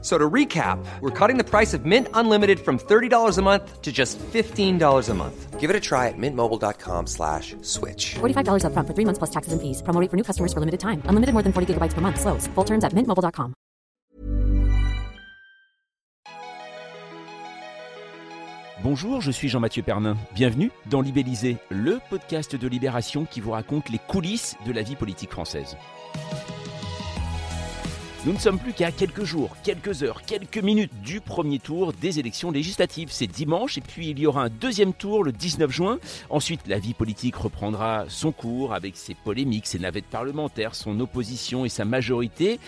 So to recap, we're cutting the price of Mint Unlimited from $30 a month to just $15 a month. Give it a try at mintmobile.com slash switch. $45 upfront for three months plus taxes and fees. Promo rate for new customers for limited time. Unlimited more than 40 gigabytes per month. Slows. Full terms at mintmobile.com. Bonjour, je suis Jean-Mathieu Pernin. Bienvenue dans Libellisé, le podcast de Libération qui vous raconte les coulisses de la vie politique française. Nous ne sommes plus qu'à quelques jours, quelques heures, quelques minutes du premier tour des élections législatives. C'est dimanche et puis il y aura un deuxième tour le 19 juin. Ensuite, la vie politique reprendra son cours avec ses polémiques, ses navettes parlementaires, son opposition et sa majorité.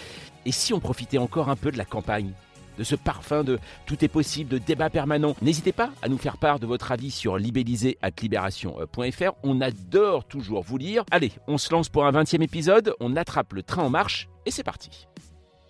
Et si on profitait encore un peu de la campagne de ce parfum de tout est possible, de débat permanent. N'hésitez pas à nous faire part de votre avis sur libellisé.libération.fr. On adore toujours vous lire. Allez, on se lance pour un 20e épisode, on attrape le train en marche et c'est parti.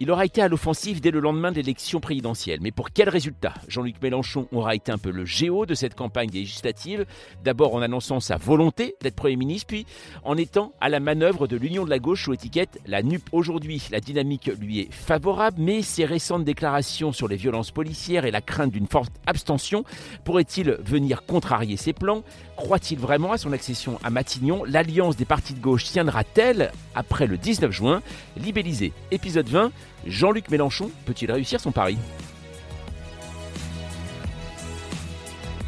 Il aura été à l'offensive dès le lendemain de l'élection présidentielle. Mais pour quel résultat? Jean-Luc Mélenchon aura été un peu le géo de cette campagne législative, d'abord en annonçant sa volonté d'être Premier ministre, puis en étant à la manœuvre de l'Union de la gauche sous étiquette la NUP. Aujourd'hui, la dynamique lui est favorable, mais ses récentes déclarations sur les violences policières et la crainte d'une forte abstention pourraient-ils venir contrarier ses plans? Croit-il vraiment à son accession à Matignon? L'alliance des partis de gauche tiendra-t-elle après le 19 juin? Libellisé, épisode 20. Jean-Luc Mélenchon peut-il réussir son pari?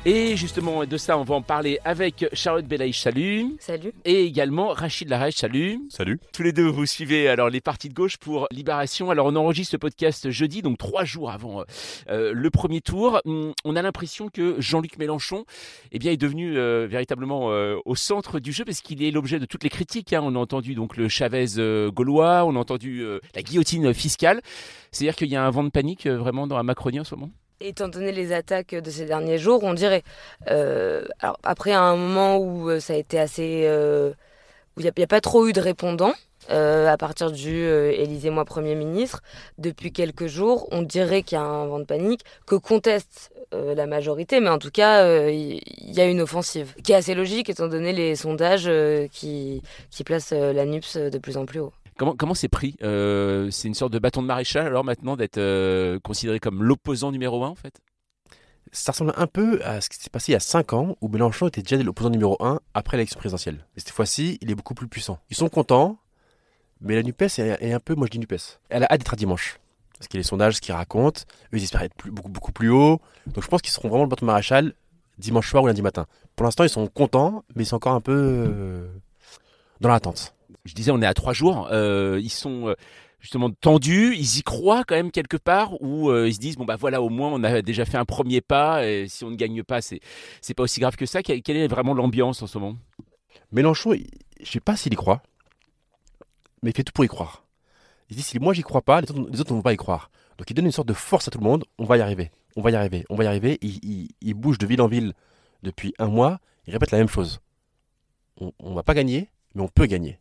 Et justement, de ça, on va en parler avec Charlotte Belaïch, salut. Salut. Et également Rachid Larèche, salut. Salut. Tous les deux, vous suivez alors les partis de gauche pour Libération. Alors, on enregistre ce podcast jeudi, donc trois jours avant euh, le premier tour. Hum, On a l'impression que Jean-Luc Mélenchon eh bien, est devenu euh, véritablement euh, au centre du jeu parce qu'il est l'objet de toutes les critiques. hein. On a entendu donc le Chavez euh, gaulois, on a entendu euh, la guillotine fiscale. C'est-à-dire qu'il y a un vent de panique euh, vraiment dans la Macronie en ce moment? Étant donné les attaques de ces derniers jours, on dirait. Euh, alors après, un moment où euh, ça a été assez, euh, où il n'y a, pas trop eu de répondants. à partir du Élisez-moi Premier ministre, depuis quelques jours, on dirait qu'il y a un vent de panique que conteste la majorité, mais en tout cas, il y, a une offensive qui est assez logique étant donné les sondages qui, qui placent la NUPS de plus en plus haut. Comment c'est pris Euh, C'est une sorte de bâton de maréchal alors maintenant d'être euh, considéré comme l'opposant numéro un en fait? Ça ressemble un peu à ce qui s'est passé il y a 5 ans où Mélenchon était déjà l'opposant numéro 1 après l'élection présidentielle. Mais cette fois-ci, il est beaucoup plus puissant. Ils sont contents, mais la NUPES est, un peu, moi je dis NUPES. Elle a hâte d'être à dimanche. Parce qu'il y a les sondages qui racontent, eux ils espèrent être beaucoup, beaucoup plus haut. Donc je pense qu'ils seront vraiment le bâton de maréchal dimanche soir ou lundi matin. Pour l'instant, ils sont contents, mais ils sont encore un peu euh, dans l'attente. Je disais, on est à trois jours. euh, ils sont euh, justement tendus. Ils y croient quand même quelque part, ou euh, ils se disent bon bah voilà, au moins on a déjà fait un premier pas. Et si on ne gagne pas, c'est c'est pas aussi grave que ça. Quelle, est vraiment l'ambiance en ce moment? Mélenchon, je sais pas s'il y croit, mais il fait tout pour y croire. Il dit si moi j'y crois pas, les autres, ne vont pas y croire. Donc il donne une sorte de force à tout le monde. On va y arriver, on va y arriver, on va y arriver. Il bouge de ville en ville depuis un mois. Il répète la même chose. On, on va pas gagner, mais on peut gagner.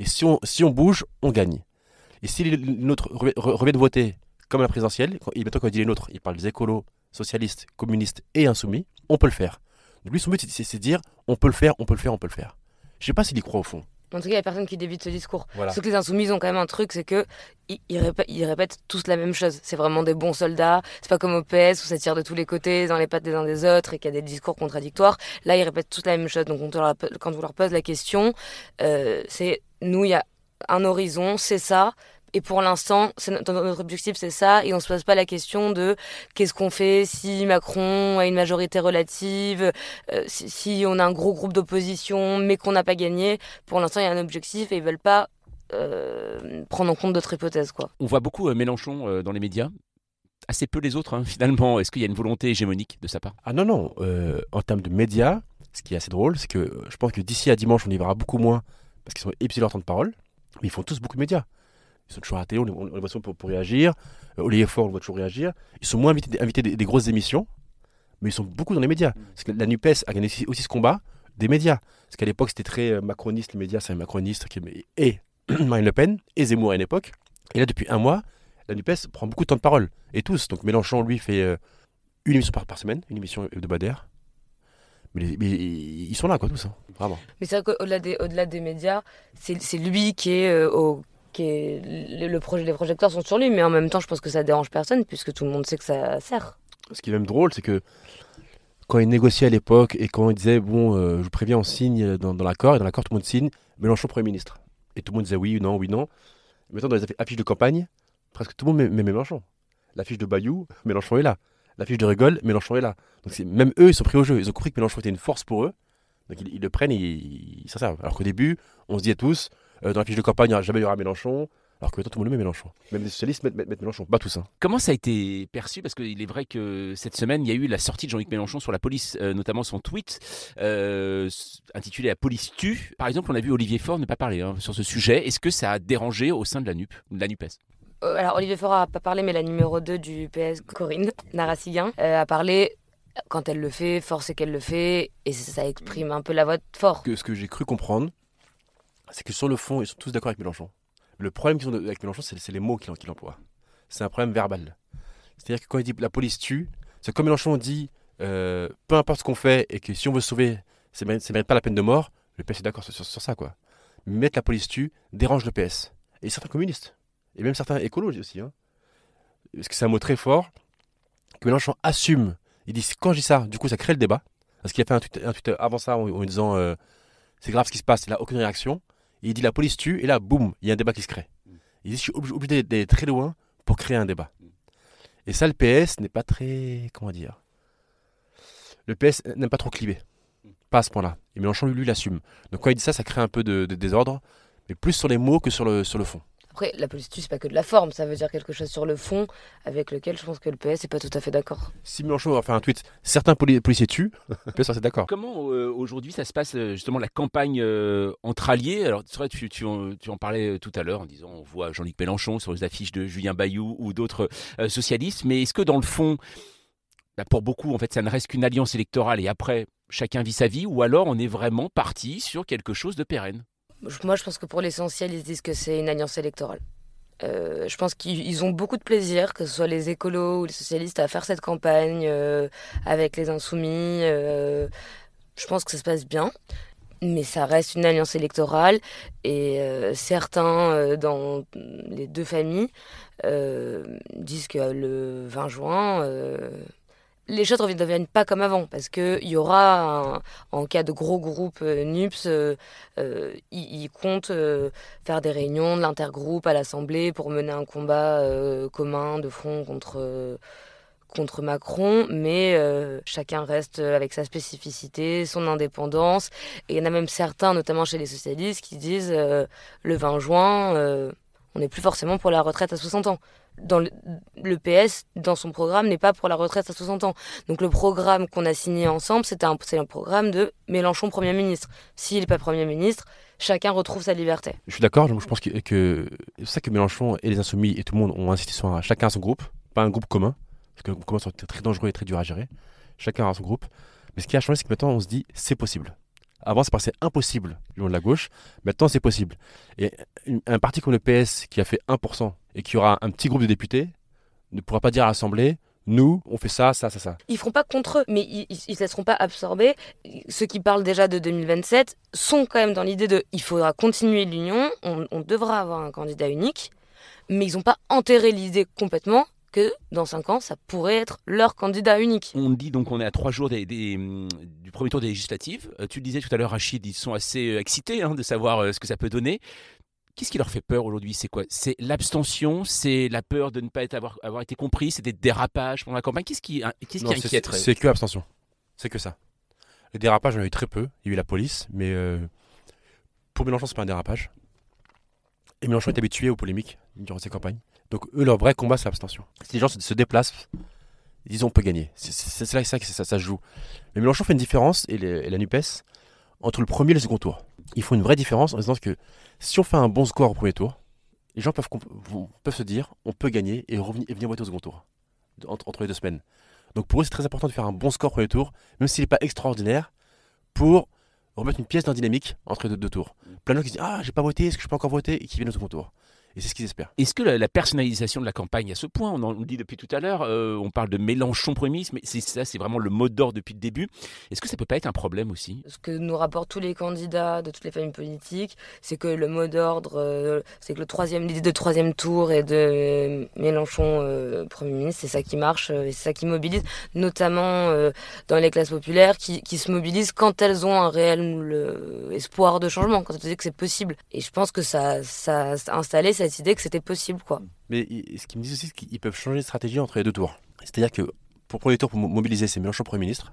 Et si on, si on bouge, on gagne. Et si les nôtres reviennent voter comme à la présidentielle, maintenant quand il dit les nôtres, il parle des écolos, socialistes, communistes et insoumis, on peut le faire. Donc lui, son but, c'est- de dire on peut le faire, on peut le faire, on peut le faire. Je sais pas s'il y croit au fond. En tout cas, il n'y a personne qui débite ce discours. Voilà. Sauf que les insoumis ont quand même un truc, c'est que ils, ils répètent, ils répètent tous la même chose. C'est vraiment des bons soldats. C'est pas comme au PS où ça tire de tous les côtés, dans les pattes des uns des autres et qu'il y a des discours contradictoires. Là, ils répètent tous la même chose. Donc, quand, on leur, quand vous leur posez la question, euh, c'est nous, il y a un horizon, c'est ça. Et pour l'instant, notre, objectif, c'est ça. Et on se pose pas la question de qu'est-ce qu'on fait si Macron a une majorité relative, euh, si, si on a un gros groupe d'opposition, mais qu'on n'a pas gagné. Pour l'instant, il y a un objectif et ils veulent pas euh, prendre en compte d'autres hypothèses, quoi. On voit beaucoup euh, Mélenchon euh, dans les médias. Assez peu les autres, hein, finalement. Est-ce qu'il y a une volonté hégémonique de sa part? Ah non, non. euh, en termes de médias, ce qui est assez drôle, c'est que je pense que d'ici à dimanche, on y verra beaucoup moins parce qu'ils sont épuisés leur temps de parole. Mais ils font tous beaucoup de médias. Ils sont toujours à la télé, on les, on les voit souvent pour, pour réagir. Euh, Olivier Faure, on le voit toujours réagir. Ils sont moins invités, invités des, des grosses émissions, mais ils sont beaucoup dans les médias. Parce que la NUPES a gagné aussi, ce combat des médias. Parce qu'à l'époque, c'était très euh, macroniste, les médias, c'est un macroniste qui, et Marine Le Pen, et Zemmour à une époque. Et là, depuis un mois, la NUPES prend beaucoup de temps de parole. Et tous. Donc Mélenchon, lui, fait euh, une émission par, par semaine, une émission hebdomadaire. Mais, ils sont là, quoi, tous. hein. Vraiment. Mais c'est vrai qu'au-delà des, au-delà des médias, c'est c'est lui qui est euh, au. Qui est, le, le projet, les projecteurs sont sur lui, mais en même temps, je pense que ça dérange personne, puisque tout le monde sait que ça sert. Ce qui est même drôle, c'est que quand il négociait à l'époque et quand il disait, bon, euh, je vous préviens, on signe dans, dans l'accord, et dans l'accord, tout le monde signe, Mélenchon Premier ministre. Et tout le monde disait oui, non, oui, non. Maintenant, dans les affi- affiches de campagne, presque tout le monde met, met Mélenchon. L'affiche de Bayou, Mélenchon est là. L'affiche de Rigole, Mélenchon est là. Donc même eux, ils sont pris au jeu. Ils ont compris que Mélenchon était une force pour eux. Donc ils, le prennent et ils s'en servent. Alors qu'au début, on se disait tous, euh, dans la fiche de campagne, il jamais il y aura Mélenchon. Alors que maintenant, tout le monde met Mélenchon. Même les socialistes mettent, Mélenchon. Pas tous. Hein. Comment ça a été perçu? Parce qu'il est vrai que cette semaine, il y a eu la sortie de Jean-Luc Mélenchon sur la police, euh, notamment son tweet euh, intitulé La police tue. Par exemple, on a vu Olivier Faure ne pas parler hein, sur ce sujet. Est-ce que ça a dérangé au sein de la NUP, de la NUPES alors, Olivier Faure a pas parlé, mais la numéro 2 du PS, Corinne Narassiguin, euh, a parlé quand elle le fait, fort c'est qu'elle le fait, et ça exprime un peu la voix de fort. que ce que j'ai cru comprendre, c'est que sur le fond, ils sont tous d'accord avec Mélenchon. Le problème qu'ils ont avec Mélenchon, c'est les mots qu'il emploie. C'est un problème verbal. C'est-à-dire que quand il dit la police tue, c'est comme Mélenchon dit euh, peu importe ce qu'on fait et que si on veut sauver, ça ne mérite, pas la peine de mort, le PS est d'accord sur, ça. quoi. Mettre la police tue dérange le PS. Et certains communistes. Et même certains écolos aussi. Hein. Parce que c'est un mot très fort que Mélenchon assume. Il dit quand je dis ça, du coup ça crée le débat. Parce qu'il a fait un tweet, avant ça en, disant euh, c'est grave ce qui se passe, il n'a aucune réaction. Il dit la police tue, et là, boum, il y a un débat qui se crée. Il dit je suis obligé, d'aller- très loin pour créer un débat. Et ça, le PS n'est pas très. Comment dire Le PS n'aime pas trop cliver. Pas à ce point-là. Et Mélenchon, lui, lui l'assume. Donc quand il dit ça, ça crée un peu de, de désordre, mais plus sur les mots que sur le, sur le fond. Après, la police tue, c'est pas que de la forme, ça veut dire quelque chose sur le fond, avec lequel je pense que le PS est pas tout à fait d'accord. Si Mélenchon va faire un tweet, certains poli- policiers tuent, le PS c'est d'accord. Comment euh, aujourd'hui ça se passe euh, justement la campagne euh, entre alliés? Alors c'est vrai, tu, tu, en, tu en parlais tout à l'heure en disant on voit Jean-Luc Mélenchon sur les affiches de Julien Bayou ou d'autres euh, socialistes, mais est-ce que dans le fond, bah, pour beaucoup en fait ça ne reste qu'une alliance électorale et après chacun vit sa vie ou alors on est vraiment parti sur quelque chose de pérenne? Moi, je pense que pour l'essentiel, ils se disent que c'est une alliance électorale. Euh, je pense qu'ils ils ont beaucoup de plaisir, que ce soit les écolos ou les socialistes, à faire cette campagne euh, avec les insoumis. euh, je pense que ça se passe bien. Mais ça reste une alliance électorale et certains dans les deux familles disent que le 20 juin, les choses ne deviennent pas comme avant parce qu'il y aura, en cas de gros groupe euh, NUPS, euh, euh, ils, comptent euh, faire des réunions de l'intergroupe à l'Assemblée pour mener un combat commun de front contre, contre Macron, mais chacun reste avec sa spécificité, son indépendance. Et il y en a même certains, notamment chez les socialistes, qui disent le 20 juin, on n'est plus forcément pour la retraite à 60 ans. Dans le, PS, dans son programme, n'est pas pour la retraite à 60 ans. Donc le programme qu'on a signé ensemble, c'était un, programme de Mélenchon Premier ministre. S'il n'est pas Premier ministre, chacun retrouve sa liberté. Je suis d'accord, je pense que, que c'est ça que Mélenchon et les Insoumis et tout le monde ont insisté sur un, chacun son groupe, pas un groupe commun, parce que le groupe commun sont très dangereux et très dur à gérer. Chacun a son groupe. Mais ce qui a changé, c'est que maintenant on se dit c'est possible. Avant, que c'est impossible du long de la gauche. Maintenant, c'est possible. Et un parti comme le PS qui a fait 1% et qui aura un petit groupe de députés ne pourra pas dire à l'Assemblée nous, on fait ça, ça, ça, ça. Ils feront pas contre eux, mais ils, se laisseront pas absorber. Ceux qui parlent déjà de 2027 sont quand même dans l'idée de il faudra continuer l'union, on, on devra avoir un candidat unique, mais ils n'ont pas enterré l'idée complètement que dans 5 ans, ça pourrait être leur candidat unique. On dit donc qu'on est à trois jours des, des, du premier tour des législatives. Euh, tu le disais tout à l'heure, Rachid, ils sont assez euh, excités hein, de savoir euh, ce que ça peut donner. Qu'est-ce qui leur fait peur aujourd'hui? C'est quoi? C'est l'abstention? C'est la peur de ne pas être, avoir, avoir été compris? C'est des dérapages pendant la campagne? Qu'est-ce qui, hein, qu'est-ce qui c'est- que abstention. C'est que ça. Les dérapages, on en a eu très peu. Il y a eu la police, mais euh, pour Mélenchon, c'est pas un dérapage. Et Mélenchon est habitué aux polémiques durant ses campagnes. Donc eux, leur vrai combat, c'est l'abstention. Si les gens se, déplacent, disent on peut gagner. C'est là que ça, ça, ça se joue. Mais Mélenchon fait une différence, et, les- et la NUPES, entre le premier et le second tour. Ils font une vraie différence en disant que si on fait un bon score au premier tour, les gens peuvent, se dire on peut gagner et, revenir, et venir voter au second tour, entre, entre les deux semaines. Donc pour eux, c'est très important de faire un bon score au premier tour, même s'il n'est pas extraordinaire, pour remettre une pièce dans la dynamique entre les deux, deux tours. Plein de gens qui se disent Ah, j'ai pas voté, est-ce que je peux encore voter Et qui viennent au second tour. Et c'est ce qu'ils espèrent. Est-ce que la, la personnalisation de la campagne à ce point, on en on le dit depuis tout à l'heure, euh, on parle de Mélenchon Premier ministre, mais c'est ça, c'est vraiment le mot d'ordre depuis le début. Est-ce que ça peut pas être un problème aussi? Ce que nous rapportent tous les candidats de toutes les familles politiques, c'est que le mot d'ordre, euh, c'est que le troisième, l'idée de troisième tour et de Mélenchon euh, Premier ministre, c'est ça qui marche, euh, et c'est ça qui mobilise, notamment euh, dans les classes populaires, qui, qui se mobilisent quand elles ont un réel espoir de changement, quand elles se disent que c'est possible. Et je pense que ça, ça a installé cette idée que c'était possible, quoi. Mais ce qu'ils me disent aussi, c'est qu'ils peuvent changer de stratégie entre les deux tours. C'est-à-dire que pour le premier tour, pour mo- mobiliser, c'est Mélenchon Premier ministre.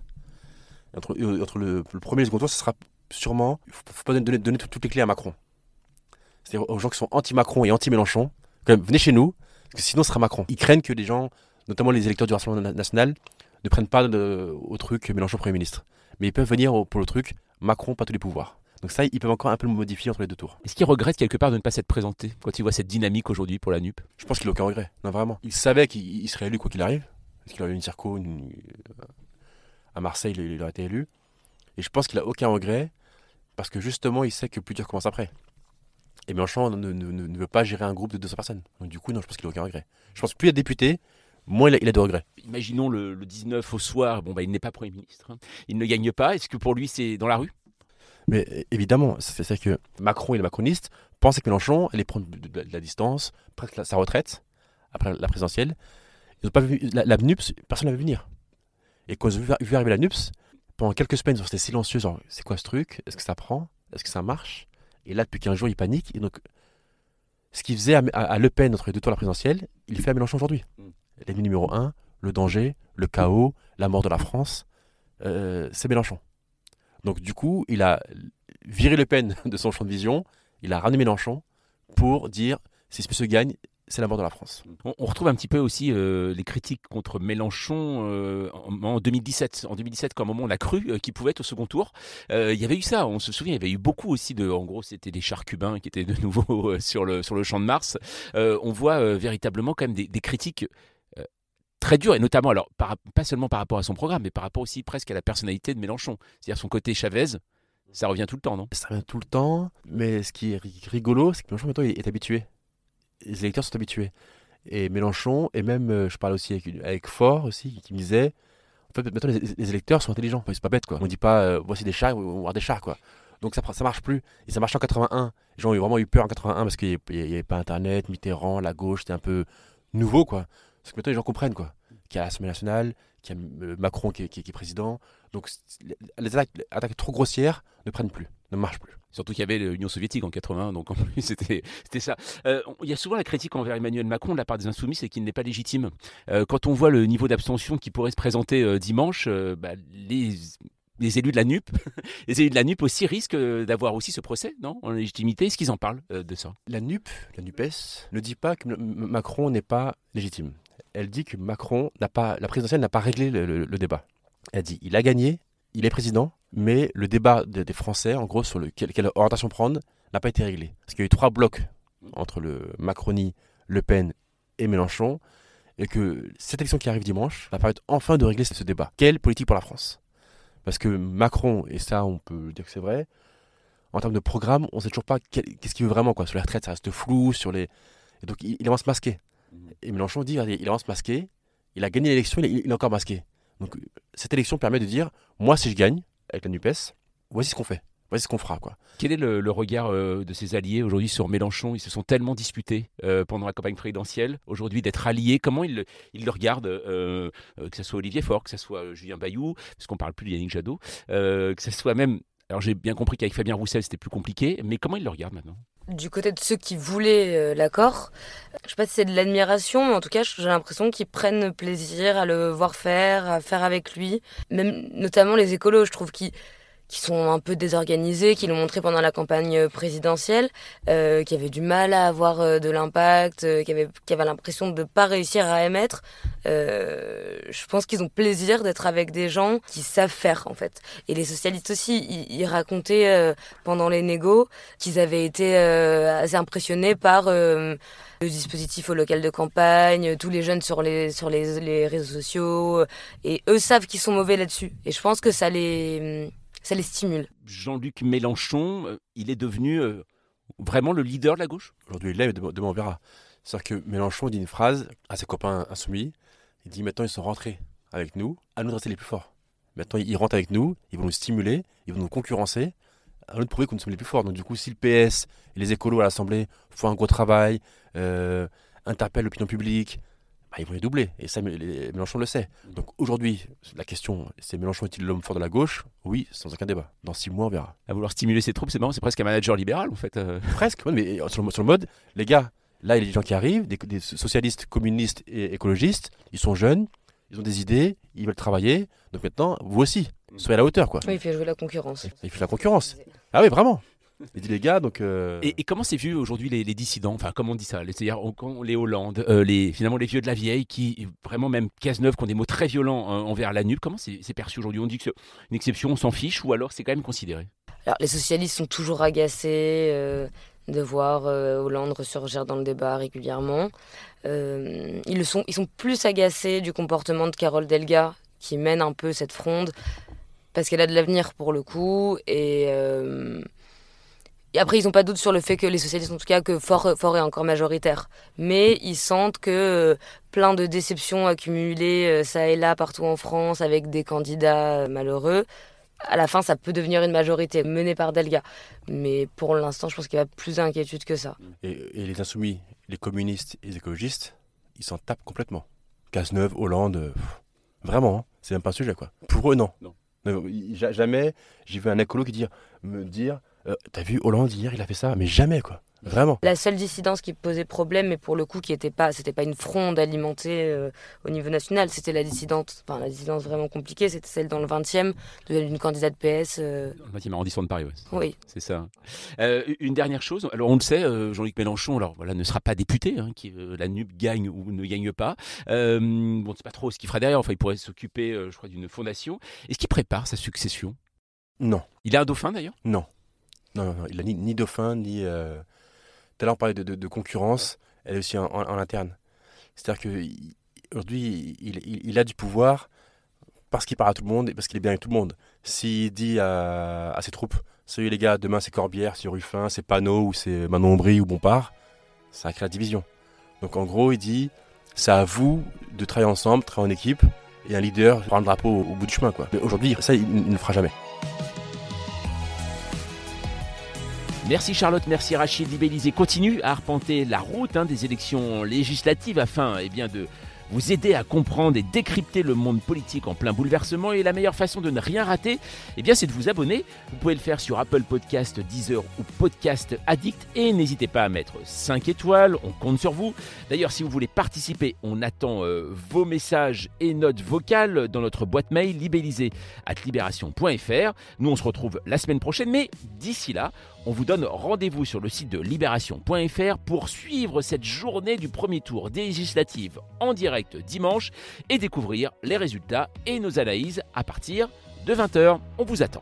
Entre, euh, le, premier et le second tour, ce sera sûrement. Il ne faut, pas donner, donner- donner tout- toutes les clés à Macron. C'est-à-dire aux gens qui sont anti-Macron et anti-Mélenchon, quand même, venez chez nous, parce que sinon ce sera Macron. Ils craignent que les gens, notamment les électeurs du Rassemblement na- national, ne prennent pas au truc Mélenchon Premier ministre. Mais ils peuvent venir pour le truc Macron, pas tous les pouvoirs. Donc ça, ils peuvent encore un peu le modifier entre les deux tours. Est-ce qu'il regrette quelque part de ne pas s'être présenté quand il voit cette dynamique aujourd'hui pour la NUP Je pense qu'il n'a aucun regret. Non, vraiment. Il savait qu'il il serait élu quoi qu'il arrive. Parce qu'il aurait eu une circo une- euh, à Marseille, il, aurait été élu. Et je pense qu'il a aucun regret parce que justement, il sait que plus dur commence après. Et Mélenchon ne, ne- ne- ne veut pas gérer un groupe de 200 personnes. Donc du coup, non, je pense qu'il n'a aucun regret. Je pense que plus il est député, moins il a, il a de regrets. Imaginons le, le 19 au soir, bon bah il n'est pas Premier ministre, hein. il ne gagne pas, est-ce que pour lui c'est dans la rue? Mais évidemment, c'est que Macron et les macronistes pensaient que Mélenchon allait prendre de, la distance, presque sa retraite, après la présidentielle. Ils n'ont pas vu la, la NUPS, personne ne l'avait venir. Et quand ils ont vu, vu arriver la NUPS, pendant quelques semaines, ils ont resté silencieux, genre, c'est quoi ce truc? Est-ce que ça prend? Est-ce que ça marche? Et là, depuis 15 jours, ils paniquent. Et donc, ce qu'il faisait à, à- à Le Pen entre les deux tours de la présidentielle, il le fait à Mélenchon aujourd'hui. Mm. L'ennemi numéro 1, le danger, le chaos, la mort de la France, euh, c'est Mélenchon. Donc du coup, il a viré Le Pen de son champ de vision, il a ramené Mélenchon pour dire si ce monsieur gagne, c'est la mort de la France. on, retrouve un petit peu aussi euh, les critiques contre Mélenchon euh, en, en 2017. En 2017, quand un moment on a cru euh, qu'il pouvait être au second tour, il y avait eu ça, on se souvient, il y avait eu beaucoup aussi de, en gros c'était des chars cubains qui étaient de nouveau sur, le, sur le champ de Mars. On voit véritablement quand même des, critiques très dures, et notamment, alors pas seulement par rapport à son programme, mais par rapport aussi presque à la personnalité de Mélenchon. C'est-à-dire son côté Chavez, ça revient tout le temps, non? Ça revient tout le temps, mais ce qui est ri- rigolo, c'est que Mélenchon maintenant est habitué. Les électeurs sont habitués. Et Mélenchon, et même euh, je parlais aussi avec, avec Faure aussi, qui me disait, en fait maintenant les, les électeurs sont intelligents, Enfin, c'est pas bête quoi. On dit pas euh, voici des chars, on va voir des chars quoi. Donc ça, ça marche plus. Et ça marchait en 81. Les gens ont vraiment eu peur en 81 parce qu'il n'y avait pas Internet, Mitterrand, la gauche, c'était un peu nouveau quoi. Parce que maintenant les gens comprennent quoi. Qu'il y a l'Assemblée nationale, qu'il y a euh, Macron qui est, qui est- qui est président. Donc les attaques, les attaques trop grossières ne prennent plus, ne marchent plus. Surtout qu'il y avait l'Union soviétique en 81, donc en plus c'était ça. Euh, il y a souvent la critique envers Emmanuel Macron de la part des insoumis, c'est qu'il n'est pas légitime. Euh, quand on voit le niveau d'abstention qui pourrait se présenter euh, dimanche, bah, les les élus de la NUP, les élus de la NUP aussi risquent d'avoir aussi ce procès, non, en légitimité. Est-ce qu'ils en parlent euh, de ça? La NUP, la NUPES, ne dit pas que Macron n'est pas légitime. Elle dit que Macron n'a pas, la présidentielle n'a pas réglé le, débat. Elle dit, il a gagné, il est président, mais le débat des, Français, en gros, sur le, quelle, orientation prendre, n'a pas été réglé. Parce qu'il y a eu trois blocs entre le Macronie, Le Pen et Mélenchon, et que cette élection qui arrive dimanche va permettre enfin de régler ce, débat. Quelle politique pour la France? Parce que Macron, et ça on peut dire que c'est vrai, en termes de programme, on ne sait toujours pas qu'est-ce qu'il veut vraiment. Quoi. Sur les retraites, ça reste flou. Sur les... Donc, il, il avance masqué. Et Mélenchon dit regardez, il avance masqué. Il a gagné l'élection, il, est- encore masqué. Donc, cette élection permet de dire moi, si je gagne avec la NUPES, voici ce qu'on fait. Voici ce qu'on fera. Quoi. Quel est le, regard euh, de ses alliés aujourd'hui sur Mélenchon? Ils se sont tellement disputés euh, pendant la campagne présidentielle. Aujourd'hui, d'être alliés, comment ils, le- ils regardent euh, Que ce soit Olivier Faure, que ce soit Julien Bayou, parce qu'on parle plus de Yannick Jadot, que ce soit même. Alors j'ai bien compris qu'avec Fabien Roussel c'était plus compliqué, mais comment ils le regardent maintenant? Du côté de ceux qui voulaient euh, l'accord, je sais pas si c'est de l'admiration, mais en tout cas, j'ai l'impression qu'ils prennent plaisir à le voir faire, à faire avec lui. Même notamment les écolos, je trouve qu'ils qui sont un peu désorganisés, qui l'ont montré pendant la campagne présidentielle, euh, qui avaient du mal à avoir euh, de l'impact, euh, qui avaient, qui avaient l'impression de ne pas réussir à émettre. Euh, je pense qu'ils ont plaisir d'être avec des gens qui savent faire, en fait. Et les socialistes aussi, ils, ils racontaient euh, pendant les négos qu'ils avaient été assez impressionnés par le dispositif au local de campagne, tous les jeunes sur les sur les, les réseaux sociaux, et eux savent qu'ils sont mauvais là-dessus. Et je pense que ça les ça les stimule. Jean-Luc Mélenchon, euh, il est devenu, euh, Vraiment le leader de la gauche? Aujourd'hui, il l'est, mais demain, demain, on verra. C'est-à-dire que Mélenchon dit une phrase à ses copains insoumis. Il dit maintenant, ils sont rentrés avec nous, à nous de rester les plus forts. Maintenant, ils rentrent avec nous, ils vont nous stimuler, ils vont nous concurrencer, à nous de prouver que nous sommes les plus forts. Donc, du coup, si le PS et les écolos à l'Assemblée font un gros travail, euh, interpellent l'opinion publique, bah, ils vont les doubler. Et ça, Mélenchon le sait. Donc, aujourd'hui, la question, c'est Mélenchon est-il l'homme fort de la gauche? Oui, sans aucun débat. Dans six mois, on verra. À vouloir stimuler ses troupes, c'est marrant, c'est presque un manager libéral en fait. euh. Presque, ouais, mais sur le, sur le mode, les gars, là, il y a des gens qui arrivent, des, des socialistes, communistes et écologistes, ils sont jeunes, ils ont des idées, ils veulent travailler. Donc maintenant, vous aussi, soyez à la hauteur, quoi. Oui, il fait jouer la concurrence. Il fait la concurrence. Ah oui, vraiment. Il dit les gars, donc. euh, Et, et comment c'est vu aujourd'hui les, les dissidents? Enfin, comment on dit ça? C'est-à-dire les Hollande, euh, les, finalement les vieux de la vieille, qui vraiment même Cazeneuve, qui ont des mots très violents euh, envers la NUP. Comment c'est c'est perçu aujourd'hui? On dit que c'est une exception, on s'en fiche, ou alors c'est quand même considéré? Alors, les socialistes sont toujours agacés euh, de voir euh, Hollande ressurgir dans le débat régulièrement. Euh, ils, le sont, ils sont plus agacés du comportement de Carole Delga, qui mène un peu cette fronde, parce qu'elle a de l'avenir pour le coup. Et, euh, et après, ils n'ont pas de doute sur le fait que les socialistes, en tout cas, que Fort, Fort est encore majoritaire. Mais ils sentent que euh, plein de déceptions accumulées euh, ça et là partout en France avec des candidats euh, malheureux à la fin, ça peut devenir une majorité menée par Delga. Mais pour l'instant, je pense qu'il y a plus d'inquiétude que ça. et, et les insoumis, les communistes et les écologistes, ils s'en tapent complètement. Cazeneuve, Hollande, pff, vraiment, hein, c'est même pas un sujet, quoi. Pour eux, non. Non. Jamais j'ai vu un écolo qui dire, me dire euh, T'as vu Hollande hier, il a fait ça Mais jamais, quoi. Vraiment. La seule dissidence qui posait problème, mais pour le coup qui était pas, c'était pas une fronde alimentée euh, au niveau national, c'était la dissidence, enfin la dissidence vraiment compliquée, c'était celle dans le 20e d'une candidate PS. euh, Dans le 20e arrondissement de Paris, ouais. oui. C'est ça. Euh, une dernière chose, alors on le sait, euh, Jean-Luc Mélenchon, alors voilà, ne sera pas député, hein, qui, euh, la NUP gagne ou ne gagne pas. Euh, bon, on ne sait pas trop ce qu'il fera derrière. Enfin, il pourrait s'occuper, euh, je crois, d'une fondation. Est-ce qu'il prépare sa succession? Non. Il a un dauphin d'ailleurs? Non. Non, non, il a ni, dauphin, ni. euh, Tout à l'heure, on parlait de, de- de concurrence, elle est aussi en, interne. C'est-à-dire qu'aujourd'hui, il, il- a du pouvoir parce qu'il parle à tout le monde et parce qu'il est bien avec tout le monde. S'il dit à, ses troupes, salut les gars, demain c'est Corbière, c'est Ruffin, c'est Panot, ou c'est Manon Aubry ou Bompard, ça crée la division. Donc en gros, il dit, c'est à vous de travailler ensemble, travailler en équipe, et un leader prend le drapeau au, au bout du chemin. quoi. Mais aujourd'hui, ça, il- il ne le fera jamais. Merci Charlotte, merci Rachid Libellisé. Continue à arpenter la route hein, des élections législatives afin eh bien, de vous aider à comprendre et décrypter le monde politique en plein bouleversement. Et la meilleure façon de ne rien rater, eh c'est de vous abonner. Vous pouvez le faire sur Apple Podcast, Deezer ou Podcast Addict. Et n'hésitez pas à mettre 5 étoiles, on compte sur vous. D'ailleurs, si vous voulez participer, on attend euh, vos messages et notes vocales dans notre boîte mail libellisée at libération.fr. Nous, on se retrouve la semaine prochaine, mais d'ici là, on vous donne rendez-vous sur le site de libération.fr pour suivre cette journée du premier tour des législatives en direct dimanche et découvrir les résultats et nos analyses à partir de 20h. On vous attend.